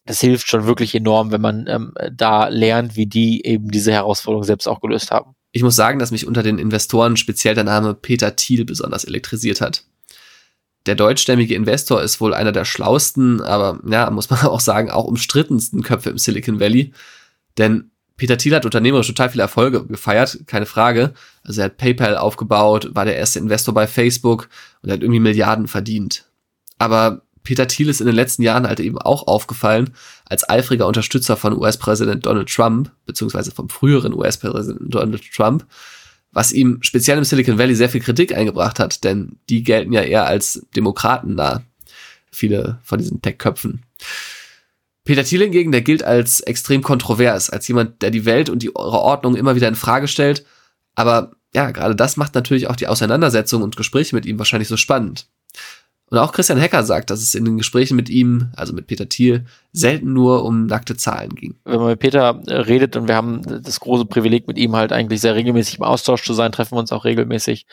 Das hilft schon wirklich enorm, wenn man ähm, da lernt, wie die eben diese Herausforderung selbst auch gelöst haben. Ich muss sagen, dass mich unter den Investoren speziell der Name Peter Thiel besonders elektrisiert hat der deutschstämmige Investor ist wohl einer der schlausten, aber ja, muss man auch sagen, auch umstrittensten Köpfe im Silicon Valley. Denn Peter Thiel hat unternehmerisch total viele Erfolge gefeiert, keine Frage. Also er hat PayPal aufgebaut, war der erste Investor bei Facebook und hat irgendwie Milliarden verdient. Aber Peter Thiel ist in den letzten Jahren halt eben auch aufgefallen als eifriger Unterstützer von US-Präsident Donald Trump, beziehungsweise vom früheren US-Präsidenten Donald Trump, was ihm speziell im Silicon Valley sehr viel Kritik eingebracht hat, denn die gelten ja eher als Demokraten da. Viele von diesen Tech-Köpfen. Peter Thiel hingegen, der gilt als extrem kontrovers, als jemand, der die Welt und die Ordnung immer wieder in Frage stellt. Aber ja, gerade das macht natürlich auch die Auseinandersetzung und Gespräche mit ihm wahrscheinlich so spannend. Und auch Christian Hecker sagt, dass es in den Gesprächen mit ihm, also mit Peter Thiel, selten nur um nackte Zahlen ging. Wenn man mit Peter äh, redet und wir haben das große Privileg mit ihm halt eigentlich sehr regelmäßig im Austausch zu sein, treffen wir uns auch regelmäßig,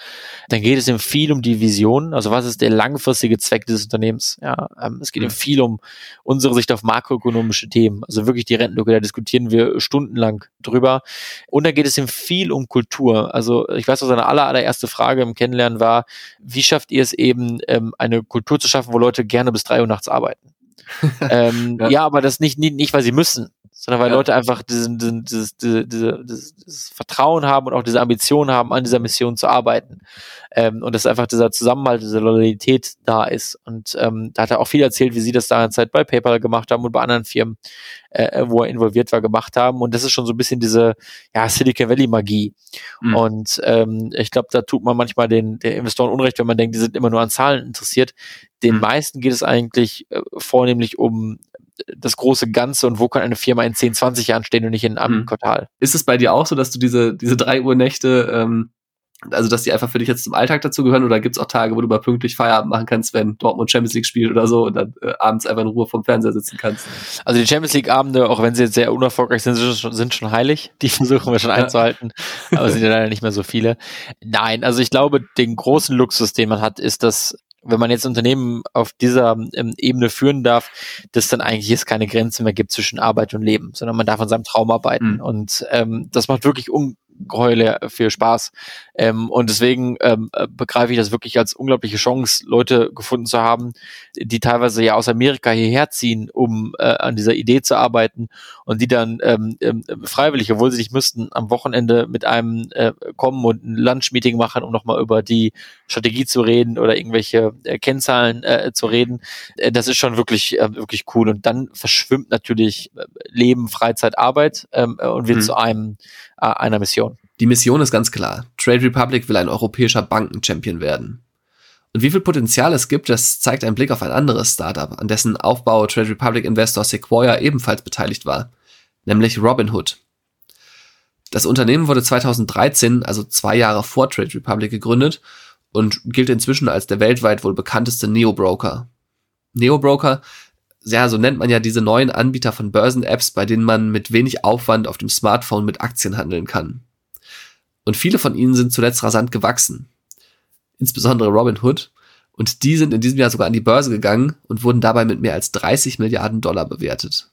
dann geht es ihm viel um die Vision, also was ist der langfristige Zweck dieses Unternehmens. Ja, ähm, es geht mhm. ihm viel um unsere Sicht auf makroökonomische Themen, also wirklich die Rentenlücke, da diskutieren wir stundenlang drüber. Und dann geht es ihm viel um Kultur. Also ich weiß, was seine aller, allererste Frage im Kennenlernen war, wie schafft ihr es eben, ähm, eine Kultur zu schaffen, wo Leute gerne bis drei Uhr nachts arbeiten? ähm, ja. ja. aber das nicht, nicht, nicht, weil sie müssen, sondern weil ja. Leute einfach diesen, diesen, dieses, diese, diese, dieses, dieses Vertrauen haben und auch diese Ambition haben, an dieser Mission zu arbeiten. Ähm, und dass einfach dieser Zusammenhalt, diese Loyalität da ist. Und ähm, da hat er auch viel erzählt, wie sie das da Zeit bei PayPal gemacht haben und bei anderen Firmen, äh, wo er involviert war, gemacht haben. Und das ist schon so ein bisschen diese ja, Silicon Valley Magie. Mhm. Und ähm, ich glaube, da tut man manchmal den, den Investoren Unrecht, wenn man denkt, die sind immer nur an Zahlen interessiert. Den mhm. meisten geht es eigentlich äh, vornehmlich um das große Ganze und wo kann eine Firma in 10, 20 Jahren stehen und nicht in einem hm. Quartal. Ist es bei dir auch so, dass du diese, diese drei Uhr Nächte, ähm, also dass die einfach für dich jetzt zum Alltag dazu gehören oder gibt es auch Tage, wo du mal pünktlich Feierabend machen kannst, wenn Dortmund Champions League spielt oder so und dann äh, abends einfach in Ruhe vom Fernseher sitzen kannst? Also die Champions League Abende, auch wenn sie jetzt sehr unerfolgreich sind, sind schon, sind schon heilig. Die versuchen wir schon einzuhalten, aber sind ja leider nicht mehr so viele. Nein, also ich glaube, den großen Luxus, den man hat, ist, dass wenn man jetzt Unternehmen auf dieser ähm, Ebene führen darf, dass dann eigentlich es keine Grenze mehr gibt zwischen Arbeit und Leben, sondern man darf an seinem Traum arbeiten. Mhm. Und ähm, das macht wirklich un Geheule für Spaß. Ähm, und deswegen ähm, äh, begreife ich das wirklich als unglaubliche Chance, Leute gefunden zu haben, die teilweise ja aus Amerika hierher ziehen, um äh, an dieser Idee zu arbeiten und die dann ähm, ähm, freiwillig, obwohl sie nicht müssten, am Wochenende mit einem äh, kommen und ein Lunch-Meeting machen, um nochmal über die Strategie zu reden oder irgendwelche äh, Kennzahlen äh, zu reden. Äh, das ist schon wirklich, äh, wirklich cool. Und dann verschwimmt natürlich äh, Leben, Freizeit, Arbeit ähm, äh, und wird mhm. zu einem äh, einer Mission. Die Mission ist ganz klar. Trade Republic will ein europäischer Banken-Champion werden. Und wie viel Potenzial es gibt, das zeigt ein Blick auf ein anderes Startup, an dessen Aufbau Trade Republic Investor Sequoia ebenfalls beteiligt war, nämlich Robinhood. Das Unternehmen wurde 2013, also zwei Jahre vor Trade Republic, gegründet und gilt inzwischen als der weltweit wohl bekannteste Neo-Broker. Neo-Broker, ja, so nennt man ja diese neuen Anbieter von Börsen-Apps, bei denen man mit wenig Aufwand auf dem Smartphone mit Aktien handeln kann. Und viele von ihnen sind zuletzt rasant gewachsen. Insbesondere Robinhood. Und die sind in diesem Jahr sogar an die Börse gegangen und wurden dabei mit mehr als 30 Milliarden Dollar bewertet.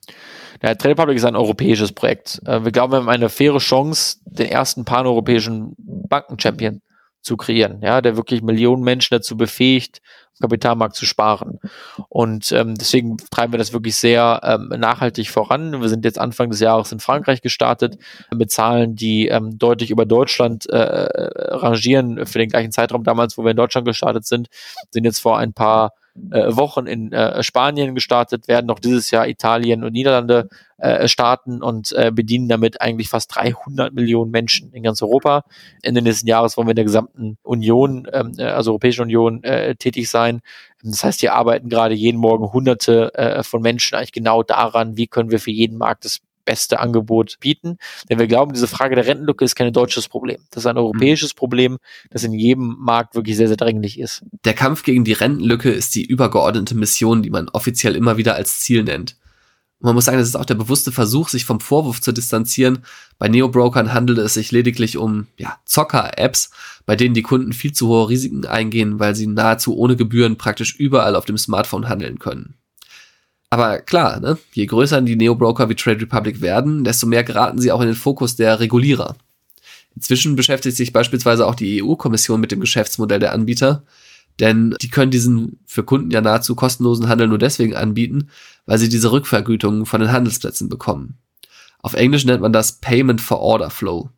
Ja, Trade Republic ist ein europäisches Projekt. Äh, wir glauben, wir haben eine faire Chance, den ersten paneuropäischen Banken-Champion zu kreieren, ja, der wirklich Millionen Menschen dazu befähigt, Kapitalmarkt zu sparen. Und ähm, deswegen treiben wir das wirklich sehr ähm, nachhaltig voran. Wir sind jetzt Anfang des Jahres in Frankreich gestartet mit Zahlen, die ähm, deutlich über Deutschland äh, rangieren für den gleichen Zeitraum damals, wo wir in Deutschland gestartet sind, sind jetzt vor ein paar äh, Wochen in äh, Spanien gestartet, werden noch dieses Jahr Italien und Niederlande äh, starten und äh, bedienen damit eigentlich fast 300 Millionen Menschen in ganz Europa. Ende nächsten Jahres wollen wir in der gesamten Union, ähm, äh, also Europäische Union, äh, tätig sein. Das heißt, hier arbeiten gerade jeden Morgen Hunderte äh, von Menschen eigentlich genau daran, wie können wir für jeden Markt das beste Angebot bieten. Denn wir glauben, diese Frage der Rentenlücke ist kein deutsches Problem. Das ist ein europäisches Problem, das in jedem Markt wirklich sehr, sehr dränglich ist. Der Kampf gegen die Rentenlücke ist die übergeordnete Mission, die man offiziell immer wieder als Ziel nennt. Und man muss sagen, das ist auch der bewusste Versuch, sich vom Vorwurf zu distanzieren. Bei Neobrokern handelt es sich lediglich um ja, Zocker-Apps, bei denen die Kunden viel zu hohe Risiken eingehen, weil sie nahezu ohne Gebühren praktisch überall auf dem Smartphone handeln können. Aber klar, ne, je größer die Neo-Broker wie Trade Republic werden, desto mehr geraten sie auch in den Fokus der Regulierer. Inzwischen beschäftigt sich beispielsweise auch die EU-Kommission mit dem Geschäftsmodell der Anbieter, denn die können diesen für Kunden ja nahezu kostenlosen Handel nur deswegen anbieten, weil sie diese Rückvergütungen von den Handelsplätzen bekommen. Auf Englisch nennt man das Payment for Order Flow.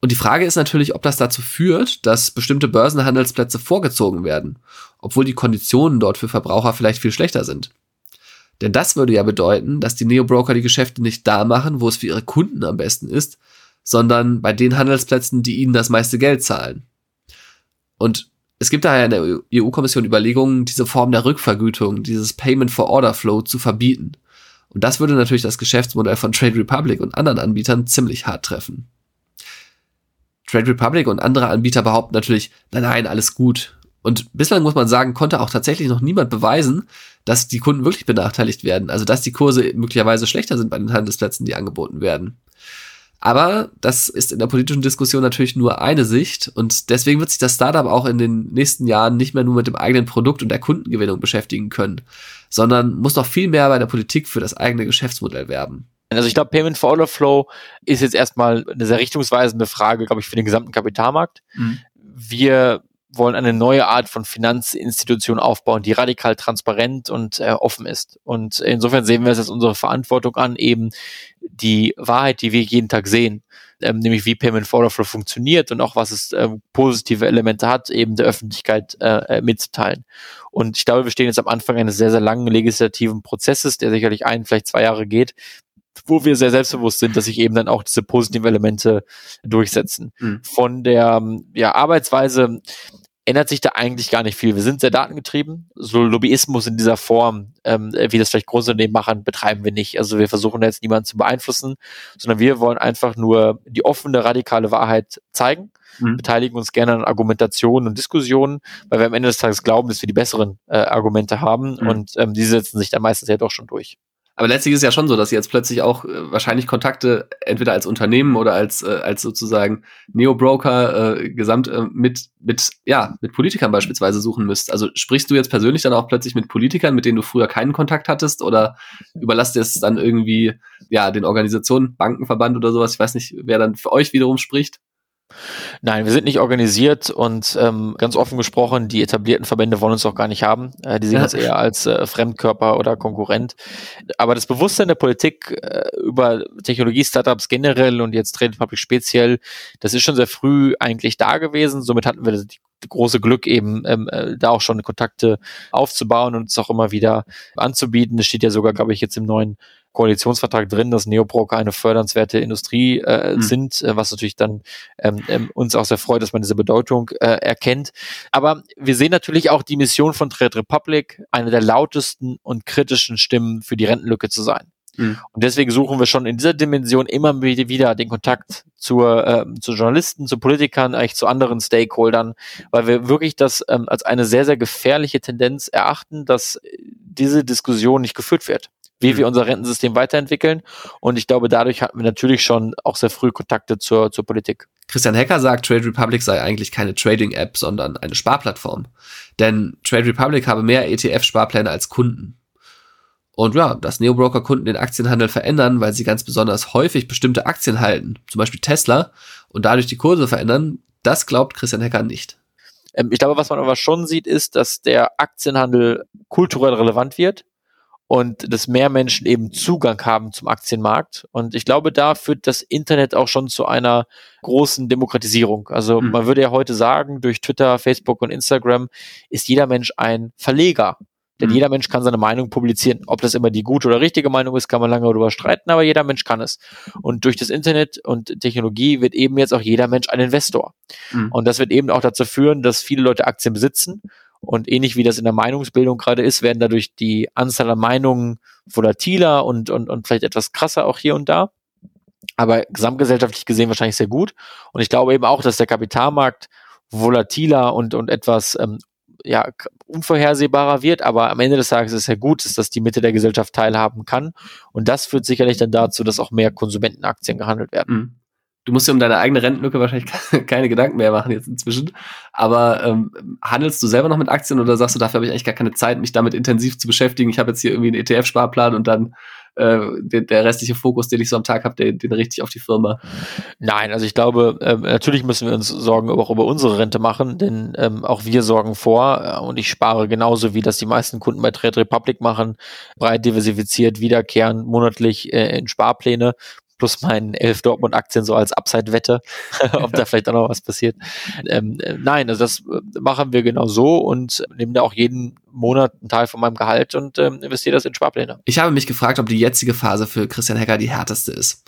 Und die Frage ist natürlich, ob das dazu führt, dass bestimmte Börsenhandelsplätze vorgezogen werden, obwohl die Konditionen dort für Verbraucher vielleicht viel schlechter sind. Denn das würde ja bedeuten, dass die Neo-Broker die Geschäfte nicht da machen, wo es für ihre Kunden am besten ist, sondern bei den Handelsplätzen, die ihnen das meiste Geld zahlen. Und es gibt daher in der EU-Kommission Überlegungen, diese Form der Rückvergütung, dieses Payment for Order Flow zu verbieten. Und das würde natürlich das Geschäftsmodell von Trade Republic und anderen Anbietern ziemlich hart treffen. Trade Republic und andere Anbieter behaupten natürlich, nein, nein, alles gut. Und bislang muss man sagen, konnte auch tatsächlich noch niemand beweisen, dass die Kunden wirklich benachteiligt werden. Also dass die Kurse möglicherweise schlechter sind bei den Handelsplätzen, die angeboten werden. Aber das ist in der politischen Diskussion natürlich nur eine Sicht und deswegen wird sich das Startup auch in den nächsten Jahren nicht mehr nur mit dem eigenen Produkt und der Kundengewinnung beschäftigen können, sondern muss noch viel mehr bei der Politik für das eigene Geschäftsmodell werben. Also ich glaube, Payment for Order Flow ist jetzt erstmal eine sehr richtungsweisende Frage, glaube ich, für den gesamten Kapitalmarkt. Mhm. Wir wollen eine neue Art von Finanzinstitution aufbauen, die radikal transparent und äh, offen ist. Und insofern sehen wir es als unsere Verantwortung an, eben die Wahrheit, die wir jeden Tag sehen, ähm, nämlich wie Payment for Flow funktioniert und auch was es ähm, positive Elemente hat, eben der Öffentlichkeit äh, äh, mitzuteilen. Und ich glaube, wir stehen jetzt am Anfang eines sehr, sehr langen legislativen Prozesses, der sicherlich ein, vielleicht zwei Jahre geht, wo wir sehr selbstbewusst sind, dass sich eben dann auch diese positiven Elemente durchsetzen. Mhm. Von der ja, Arbeitsweise ändert sich da eigentlich gar nicht viel. Wir sind sehr datengetrieben. So Lobbyismus in dieser Form, ähm, wie das vielleicht Großunternehmen machen, betreiben wir nicht. Also wir versuchen jetzt niemanden zu beeinflussen, sondern wir wollen einfach nur die offene, radikale Wahrheit zeigen, mhm. beteiligen uns gerne an Argumentationen und Diskussionen, weil wir am Ende des Tages glauben, dass wir die besseren äh, Argumente haben mhm. und ähm, die setzen sich dann meistens ja doch schon durch. Aber letztlich ist es ja schon so, dass sie jetzt plötzlich auch äh, wahrscheinlich Kontakte entweder als Unternehmen oder als, äh, als sozusagen Neo-Broker äh, gesamt äh, mit, mit, ja, mit Politikern beispielsweise suchen müsst. Also sprichst du jetzt persönlich dann auch plötzlich mit Politikern, mit denen du früher keinen Kontakt hattest oder überlasst ihr es dann irgendwie, ja, den Organisationen, Bankenverband oder sowas? Ich weiß nicht, wer dann für euch wiederum spricht. Nein, wir sind nicht organisiert und ähm, ganz offen gesprochen, die etablierten Verbände wollen uns auch gar nicht haben. Äh, die sehen uns eher als äh, Fremdkörper oder Konkurrent. Aber das Bewusstsein der Politik äh, über Technologie-Startups generell und jetzt Trade Public speziell, das ist schon sehr früh eigentlich da gewesen. Somit hatten wir die große Glück eben ähm, äh, da auch schon Kontakte aufzubauen und es auch immer wieder anzubieten. Es steht ja sogar, glaube ich, jetzt im neuen Koalitionsvertrag drin, dass Neobroker eine fördernswerte Industrie äh, mhm. sind, äh, was natürlich dann ähm, ähm, uns auch sehr freut, dass man diese Bedeutung äh, erkennt. Aber wir sehen natürlich auch die Mission von Trade Republic, eine der lautesten und kritischen Stimmen für die Rentenlücke zu sein. Mhm. Und deswegen suchen wir schon in dieser Dimension immer wieder den Kontakt zur, äh, zu Journalisten, zu Politikern, eigentlich zu anderen Stakeholdern, weil wir wirklich das ähm, als eine sehr, sehr gefährliche Tendenz erachten, dass diese Diskussion nicht geführt wird wie wir mhm. unser Rentensystem weiterentwickeln. Und ich glaube, dadurch hatten wir natürlich schon auch sehr früh Kontakte zur, zur Politik. Christian Hecker sagt, Trade Republic sei eigentlich keine Trading-App, sondern eine Sparplattform. Denn Trade Republic habe mehr ETF-Sparpläne als Kunden. Und ja, dass Neobroker-Kunden den Aktienhandel verändern, weil sie ganz besonders häufig bestimmte Aktien halten, zum Beispiel Tesla, und dadurch die Kurse verändern, das glaubt Christian Hecker nicht. Ähm, ich glaube, was man aber schon sieht, ist, dass der Aktienhandel kulturell relevant wird und dass mehr Menschen eben Zugang haben zum Aktienmarkt. Und ich glaube, da führt das Internet auch schon zu einer großen Demokratisierung. Also mhm. man würde ja heute sagen, durch Twitter, Facebook und Instagram ist jeder Mensch ein Verleger Denn Mhm. jeder Mensch kann seine Meinung publizieren. Ob das immer die gute oder richtige Meinung ist, kann man lange darüber streiten, aber jeder Mensch kann es. Und durch das Internet und Technologie wird eben jetzt auch jeder Mensch ein Investor. Mhm. Und das wird eben auch dazu führen, dass viele Leute Aktien besitzen. Und ähnlich wie das in der Meinungsbildung gerade ist, werden dadurch die Anzahl der Meinungen volatiler und, und, und vielleicht etwas krasser auch hier und da. Aber gesamtgesellschaftlich gesehen wahrscheinlich sehr gut. Und ich glaube eben auch, dass der Kapitalmarkt volatiler und, und etwas ähm, ja, unvorhersehbarer wird. Aber am Ende des Tages ist es ja gut, dass das die Mitte der Gesellschaft teilhaben kann. Und das führt sicherlich dann dazu, dass auch mehr Konsumentenaktien gehandelt werden. Du musst dir um deine eigene Rentenlücke wahrscheinlich keine Gedanken mehr machen jetzt inzwischen. Aber ähm, handelst du selber noch mit Aktien oder sagst du, dafür habe ich eigentlich gar keine Zeit, mich damit intensiv zu beschäftigen? Ich habe jetzt hier irgendwie einen ETF-Sparplan und dann äh, der, der restliche Fokus, den ich so am Tag habe, den, den richte ich auf die Firma. Nein, also ich glaube, ähm, natürlich müssen wir uns Sorgen auch über unsere Rente machen, denn ähm, auch wir sorgen vor äh, und ich spare genauso, wie das die meisten Kunden bei Trade Republic machen, breit diversifiziert, wiederkehren, monatlich äh, in Sparpläne plus meinen elf Dortmund-Aktien so als Upside-Wette, ob da vielleicht auch noch was passiert. Ähm, äh, nein, also das äh, machen wir genau so und nehmen da auch jeden Monat einen Teil von meinem Gehalt und ähm, investiere das in Sparpläne. Ich habe mich gefragt, ob die jetzige Phase für Christian Hecker die härteste ist.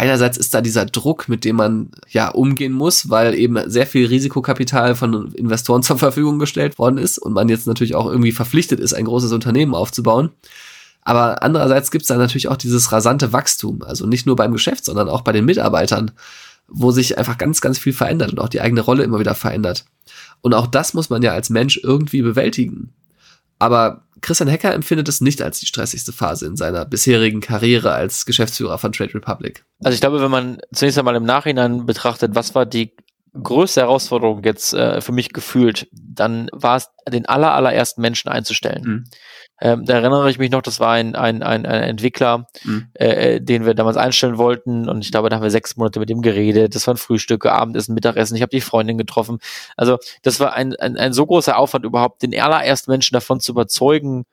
Einerseits ist da dieser Druck, mit dem man ja umgehen muss, weil eben sehr viel Risikokapital von Investoren zur Verfügung gestellt worden ist und man jetzt natürlich auch irgendwie verpflichtet ist, ein großes Unternehmen aufzubauen. Aber andererseits gibt es da natürlich auch dieses rasante Wachstum, also nicht nur beim Geschäft, sondern auch bei den Mitarbeitern, wo sich einfach ganz, ganz viel verändert und auch die eigene Rolle immer wieder verändert. Und auch das muss man ja als Mensch irgendwie bewältigen. Aber Christian Hecker empfindet es nicht als die stressigste Phase in seiner bisherigen Karriere als Geschäftsführer von Trade Republic. Also ich glaube, wenn man zunächst einmal im Nachhinein betrachtet, was war die größte Herausforderung jetzt äh, für mich gefühlt, dann war es, den aller, allerersten Menschen einzustellen. Mhm. Ähm, da erinnere ich mich noch, das war ein, ein, ein, ein Entwickler, Mhm. äh, den wir damals einstellen wollten und ich glaube, da haben wir sechs Monate mit ihm geredet. Das waren Frühstücke, Abendessen, Mittagessen. Ich habe die Freundin getroffen. Also das war ein, ein, ein so großer Aufwand überhaupt, den allerersten Menschen davon zu überzeugen,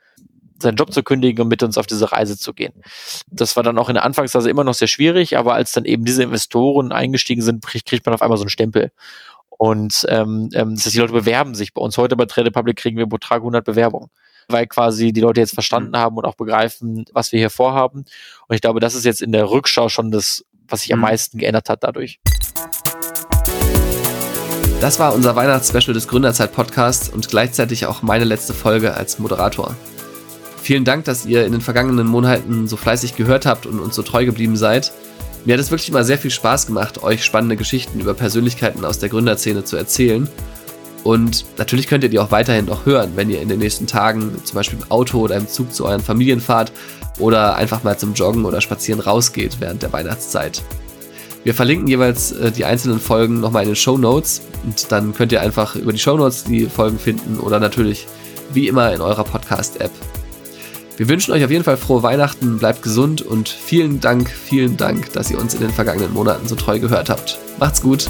seinen Job zu kündigen und mit uns auf diese Reise zu gehen. Das war dann auch in der Anfangsphase immer noch sehr schwierig, aber als dann eben diese Investoren eingestiegen sind, kriegt, kriegt man auf einmal so einen Stempel. Und ähm, ähm, das heißt, die Leute bewerben sich bei uns. Heute bei Trade Republic kriegen wir pro Tag 100 Bewerbungen, weil quasi die Leute jetzt verstanden haben und auch begreifen, was wir hier vorhaben. Und ich glaube, das ist jetzt in der Rückschau schon das, was sich am Mhm. meisten geändert hat dadurch. Das war unser Weihnachtsspecial des Gründerzeit-Podcasts und gleichzeitig auch meine letzte Folge als Moderator. Vielen Dank, dass ihr in den vergangenen Monaten so fleißig gehört habt und uns so treu geblieben seid. Mir hat es wirklich immer sehr viel Spaß gemacht, euch spannende Geschichten über Persönlichkeiten aus der Gründerszene zu erzählen. Und natürlich könnt ihr die auch weiterhin noch hören, wenn ihr in den nächsten Tagen zum Beispiel im Auto oder im Zug zu euren Familien fahrt oder einfach mal zum Joggen oder Spazieren rausgeht während der Weihnachtszeit. Wir verlinken jeweils äh, die einzelnen Folgen nochmal in den Show Notes und dann könnt ihr einfach über die Show Notes die Folgen finden oder natürlich wie immer in eurer Podcast-App. Wir wünschen euch auf jeden Fall frohe Weihnachten, bleibt gesund und vielen Dank, vielen Dank, dass ihr uns in den vergangenen Monaten so treu gehört habt. Macht's gut!